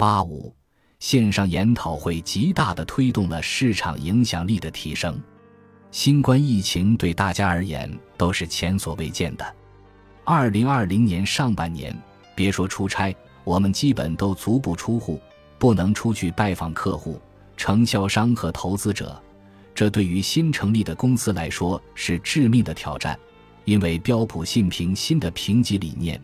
八五，线上研讨会极大的推动了市场影响力的提升。新冠疫情对大家而言都是前所未见的。二零二零年上半年，别说出差，我们基本都足不出户，不能出去拜访客户、承销商和投资者。这对于新成立的公司来说是致命的挑战，因为标普信评新的评级理念。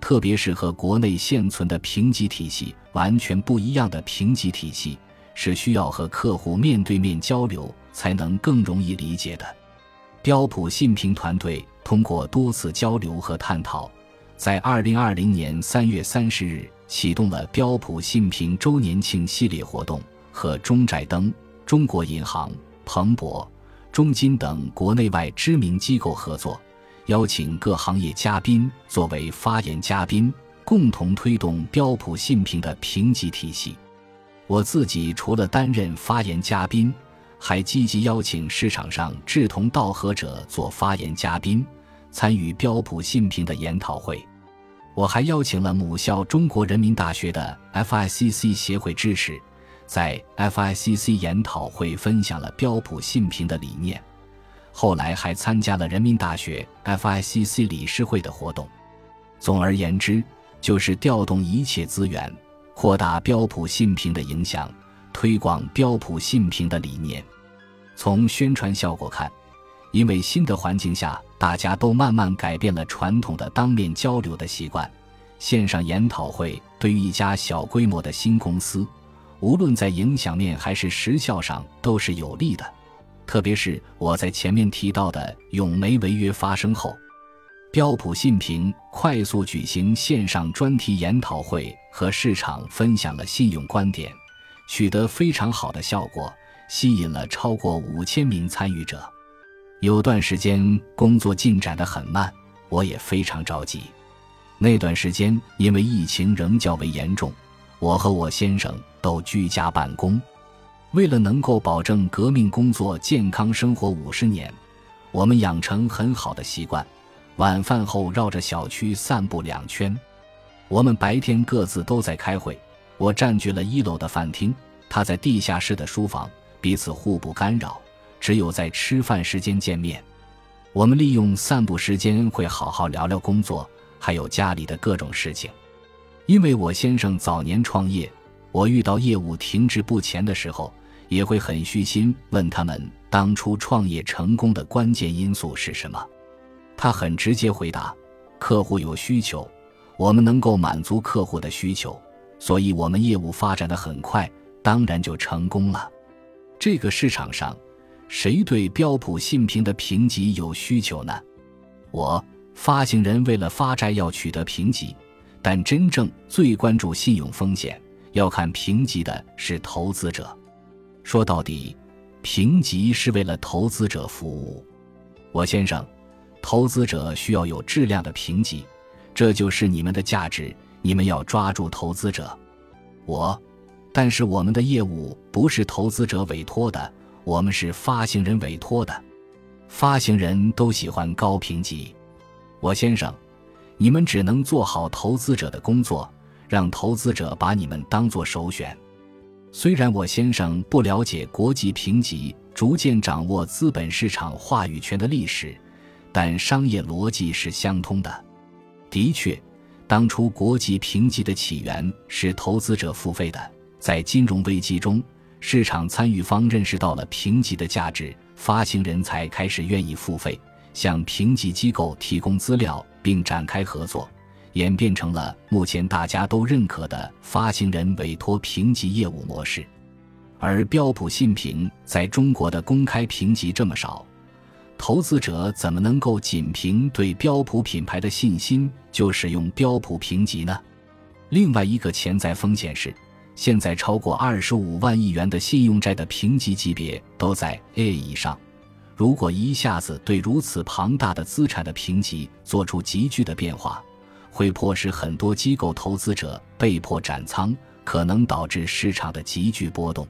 特别是和国内现存的评级体系完全不一样的评级体系，是需要和客户面对面交流才能更容易理解的。标普信评团队通过多次交流和探讨，在二零二零年三月三十日启动了标普信评周年庆系列活动，和中债登、中国银行、彭博、中金等国内外知名机构合作。邀请各行业嘉宾作为发言嘉宾，共同推动标普信评的评级体系。我自己除了担任发言嘉宾，还积极邀请市场上志同道合者做发言嘉宾，参与标普信评的研讨会。我还邀请了母校中国人民大学的 FICC 协会支持，在 FICC 研讨会分享了标普信评的理念。后来还参加了人民大学 FICC 理事会的活动。总而言之，就是调动一切资源，扩大标普信评的影响，推广标普信评的理念。从宣传效果看，因为新的环境下，大家都慢慢改变了传统的当面交流的习惯，线上研讨会对于一家小规模的新公司，无论在影响面还是时效上都是有利的。特别是我在前面提到的永煤违约发生后，标普信评快速举行线上专题研讨会，和市场分享了信用观点，取得非常好的效果，吸引了超过五千名参与者。有段时间工作进展得很慢，我也非常着急。那段时间因为疫情仍较为严重，我和我先生都居家办公。为了能够保证革命工作健康生活五十年，我们养成很好的习惯：晚饭后绕着小区散步两圈。我们白天各自都在开会，我占据了一楼的饭厅，他在地下室的书房，彼此互不干扰，只有在吃饭时间见面。我们利用散步时间会好好聊聊工作，还有家里的各种事情。因为我先生早年创业，我遇到业务停滞不前的时候。也会很虚心问他们当初创业成功的关键因素是什么。他很直接回答：客户有需求，我们能够满足客户的需求，所以我们业务发展的很快，当然就成功了。这个市场上，谁对标普信评的评级有需求呢？我发行人为了发债要取得评级，但真正最关注信用风险，要看评级的是投资者。说到底，评级是为了投资者服务。我先生，投资者需要有质量的评级，这就是你们的价值。你们要抓住投资者。我，但是我们的业务不是投资者委托的，我们是发行人委托的。发行人都喜欢高评级。我先生，你们只能做好投资者的工作，让投资者把你们当做首选。虽然我先生不了解国际评级逐渐掌握资本市场话语权的历史，但商业逻辑是相通的。的确，当初国际评级的起源是投资者付费的。在金融危机中，市场参与方认识到了评级的价值，发行人才开始愿意付费，向评级机构提供资料，并展开合作。演变成了目前大家都认可的发行人委托评级业务模式，而标普信评在中国的公开评级这么少，投资者怎么能够仅凭对标普品牌的信心就使用标普评级呢？另外一个潜在风险是，现在超过二十五万亿元的信用债的评级级别都在 A 以上，如果一下子对如此庞大的资产的评级做出急剧的变化。会迫使很多机构投资者被迫斩仓，可能导致市场的急剧波动。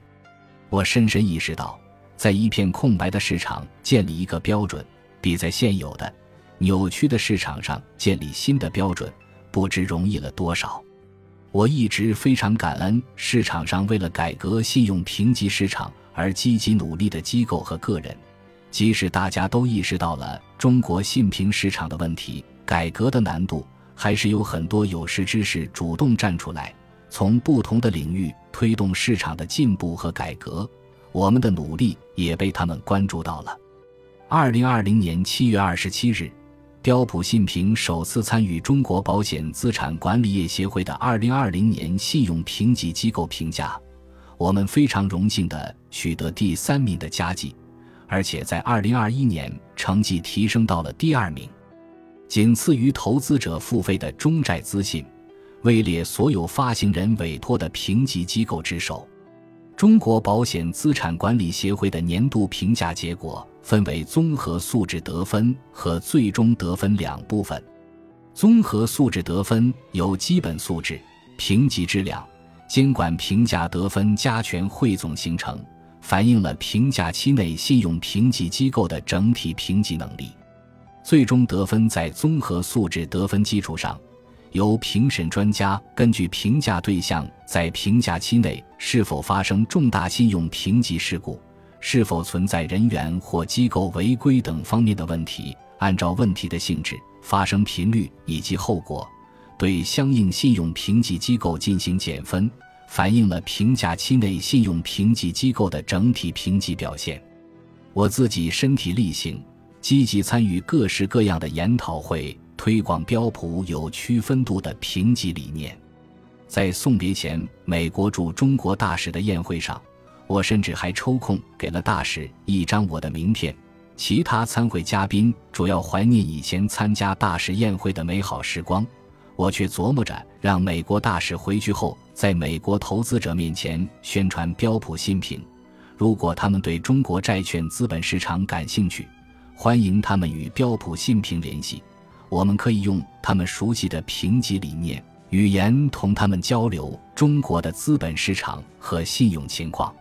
我深深意识到，在一片空白的市场建立一个标准，比在现有的扭曲的市场上建立新的标准，不知容易了多少。我一直非常感恩市场上为了改革信用评级市场而积极努力的机构和个人，即使大家都意识到了中国信评市场的问题、改革的难度，还是有很多有识之士主动站出来，从不同的领域推动市场的进步和改革。我们的努力也被他们关注到了。二零二零年七月二十七日。标普信评首次参与中国保险资产管理业协会的二零二零年信用评级机构评价，我们非常荣幸地取得第三名的佳绩，而且在二零二一年成绩提升到了第二名，仅次于投资者付费的中债资信，位列所有发行人委托的评级机构之首。中国保险资产管理协会的年度评价结果。分为综合素质得分和最终得分两部分。综合素质得分由基本素质、评级质量、监管评价得分加权汇总形成，反映了评价期内信用评级机构的整体评级能力。最终得分在综合素质得分基础上，由评审专家根据评价对象在评价期内是否发生重大信用评级事故。是否存在人员或机构违规等方面的问题？按照问题的性质、发生频率以及后果，对相应信用评级机构进行减分，反映了评价期内信用评级机构的整体评级表现。我自己身体力行，积极参与各式各样的研讨会，推广标普有区分度的评级理念。在送别前，美国驻中国大使的宴会上。我甚至还抽空给了大使一张我的名片。其他参会嘉宾主要怀念以前参加大使宴会的美好时光，我却琢磨着让美国大使回去后，在美国投资者面前宣传标普新品。如果他们对中国债券资本市场感兴趣，欢迎他们与标普信评联系。我们可以用他们熟悉的评级理念、语言同他们交流中国的资本市场和信用情况。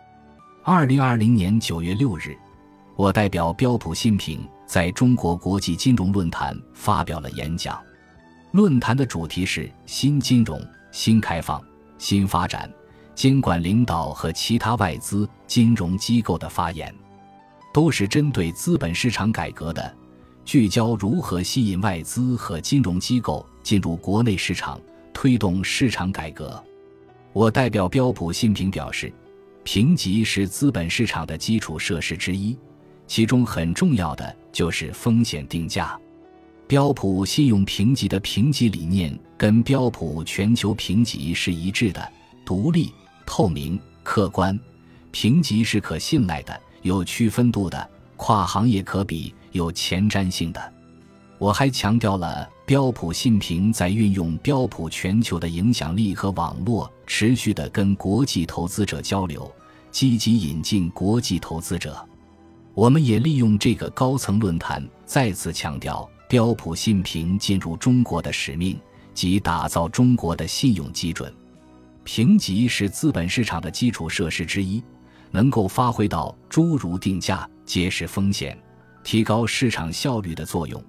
二零二零年九月六日，我代表标普信评在中国国际金融论坛发表了演讲。论坛的主题是“新金融、新开放、新发展”，监管领导和其他外资金融机构的发言，都是针对资本市场改革的，聚焦如何吸引外资和金融机构进入国内市场，推动市场改革。我代表标普信评表示。评级是资本市场的基础设施之一，其中很重要的就是风险定价。标普信用评级的评级理念跟标普全球评级是一致的：独立、透明、客观。评级是可信赖的、有区分度的、跨行业可比、有前瞻性的。我还强调了标普信评在运用标普全球的影响力和网络，持续的跟国际投资者交流，积极引进国际投资者。我们也利用这个高层论坛，再次强调标普信评进入中国的使命及打造中国的信用基准。评级是资本市场的基础设施之一，能够发挥到诸如定价、揭示风险、提高市场效率的作用。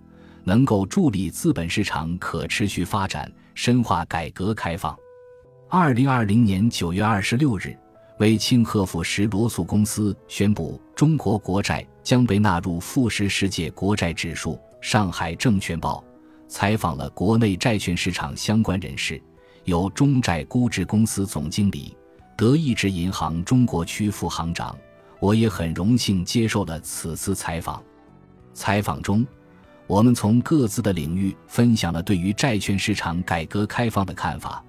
能够助力资本市场可持续发展，深化改革开放。二零二零年九月二十六日，为庆贺富时罗素公司宣布中国国债将被纳入富时世界国债指数，上海证券报采访了国内债券市场相关人士，有中债估值公司总经理、德意志银行中国区副行长，我也很荣幸接受了此次采访。采访中。我们从各自的领域分享了对于债券市场改革开放的看法。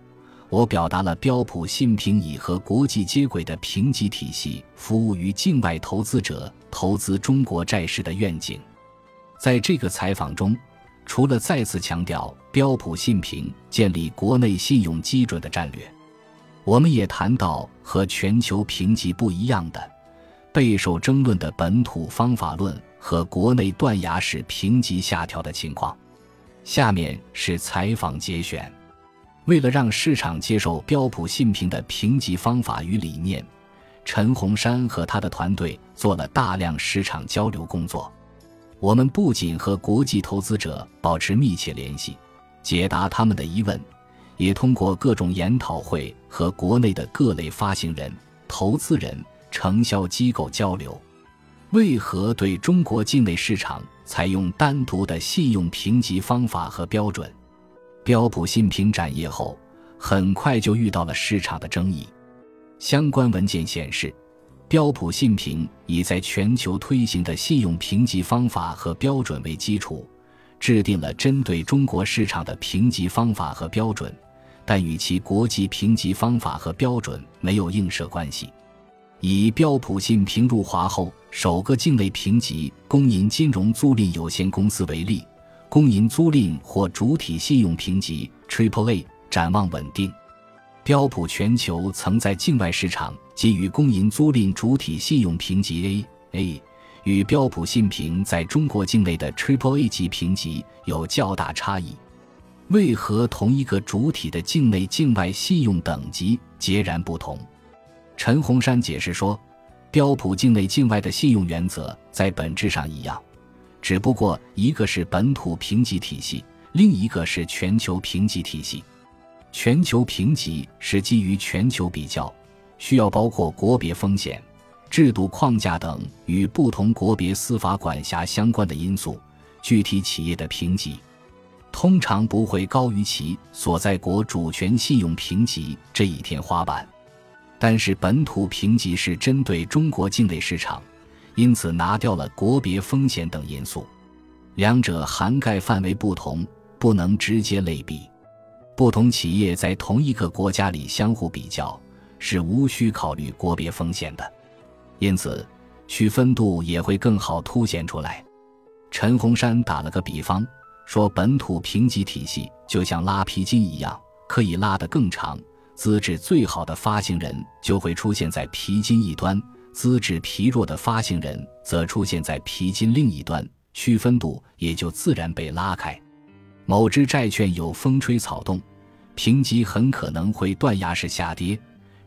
我表达了标普信评以和国际接轨的评级体系服务于境外投资者投资中国债市的愿景。在这个采访中，除了再次强调标普信评建立国内信用基准的战略，我们也谈到和全球评级不一样的、备受争论的本土方法论。和国内断崖式评级下调的情况。下面是采访节选。为了让市场接受标普信评的评级方法与理念，陈洪山和他的团队做了大量市场交流工作。我们不仅和国际投资者保持密切联系，解答他们的疑问，也通过各种研讨会和国内的各类发行人、投资人、承销机构交流。为何对中国境内市场采用单独的信用评级方法和标准？标普信评展业后，很快就遇到了市场的争议。相关文件显示，标普信评以在全球推行的信用评级方法和标准为基础，制定了针对中国市场的评级方法和标准。但与其国际评级方法和标准没有映射关系。以标普信评入华后首个境内评级公银金融租赁有限公司为例，公银租赁或主体信用评级 Triple A 展望稳定。标普全球曾在境外市场给予公银租赁主体信用评级 A A，与标普信评在中国境内的 Triple A 级评级有较大差异。为何同一个主体的境内、境外信用等级截然不同？陈洪山解释说，标普境内、境外的信用原则在本质上一样，只不过一个是本土评级体系，另一个是全球评级体系。全球评级是基于全球比较，需要包括国别风险、制度框架等与不同国别司法管辖相关的因素，具体企业的评级。通常不会高于其所在国主权信用评级这一天花板，但是本土评级是针对中国境内市场，因此拿掉了国别风险等因素，两者涵盖范围不同，不能直接类比。不同企业在同一个国家里相互比较是无需考虑国别风险的，因此区分度也会更好凸显出来。陈洪山打了个比方。说本土评级体系就像拉皮筋一样，可以拉得更长。资质最好的发行人就会出现在皮筋一端，资质疲弱的发行人则出现在皮筋另一端，区分度也就自然被拉开。某只债券有风吹草动，评级很可能会断崖式下跌。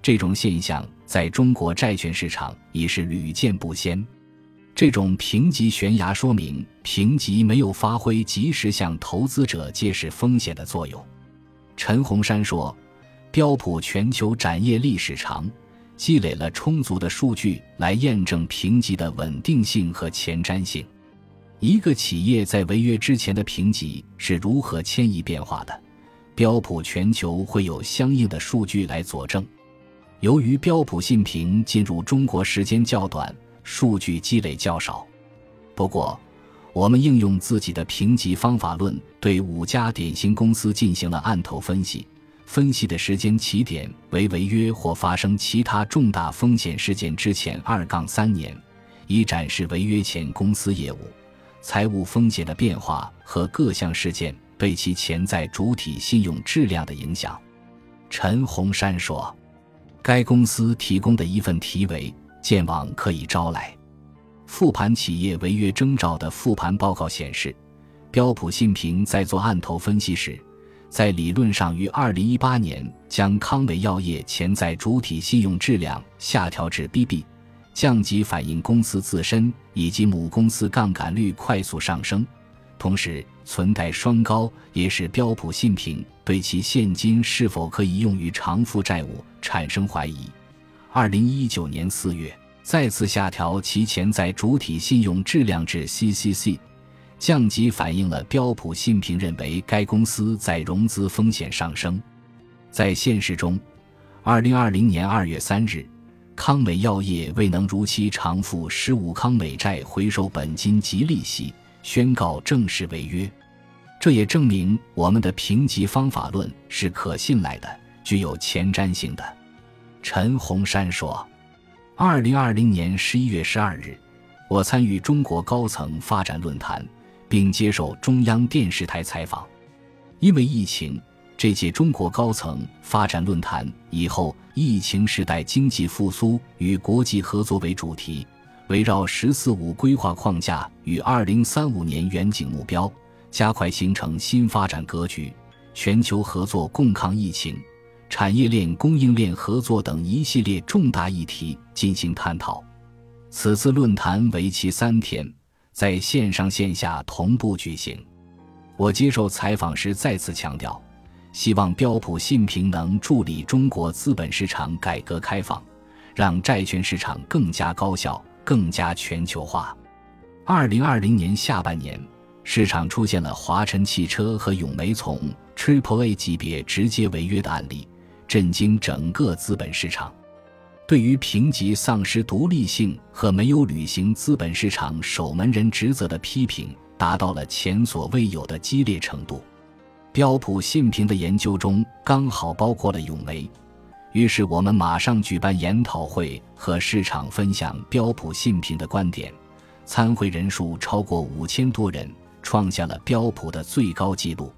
这种现象在中国债券市场已是屡见不鲜。这种评级悬崖说明评级没有发挥及时向投资者揭示风险的作用。陈洪山说：“标普全球展业历史长，积累了充足的数据来验证评级的稳定性和前瞻性。一个企业在违约之前的评级是如何迁移变化的，标普全球会有相应的数据来佐证。由于标普信评进入中国时间较短。”数据积累较少，不过，我们应用自己的评级方法论对五家典型公司进行了案头分析，分析的时间起点为违约或发生其他重大风险事件之前二杠三年，以展示违约前公司业务、财务风险的变化和各项事件对其潜在主体信用质量的影响。陈洪山说，该公司提供的一份题为。建网可以招来复盘企业违约征兆的复盘报告显示，标普信评在做案头分析时，在理论上于二零一八年将康美药业潜在主体信用质量下调至 BB，降级反映公司自身以及母公司杠杆率快速上升，同时存贷双高也使标普信评对其现金是否可以用于偿付债务产生怀疑。二零一九年四月，再次下调其潜在主体信用质量至 CCC，降级反映了标普信评认为该公司在融资风险上升。在现实中，二零二零年二月三日，康美药业未能如期偿付十五康美债回收本金及利息，宣告正式违约。这也证明我们的评级方法论是可信赖的，具有前瞻性的。陈洪山说：“二零二零年十一月十二日，我参与中国高层发展论坛，并接受中央电视台采访。因为疫情，这届中国高层发展论坛以后‘疫情时代经济复苏与国际合作’为主题，围绕‘十四五’规划框架与二零三五年远景目标，加快形成新发展格局，全球合作共抗疫情。”产业链、供应链合作等一系列重大议题进行探讨。此次论坛为期三天，在线上线下同步举行。我接受采访时再次强调，希望标普信评能助力中国资本市场改革开放，让债券市场更加高效、更加全球化。二零二零年下半年，市场出现了华晨汽车和永煤从 Triple A 级别直接违约的案例，震惊整个资本市场。对于评级丧失独立性和没有履行资本市场守门人职责的批评，达到了前所未有的激烈程度。标普信评的研究中刚好包括了永煤，于是我们马上举办研讨会和市场分享标普信评的观点。参会人数超过五千多人，创下了标普的最高纪录。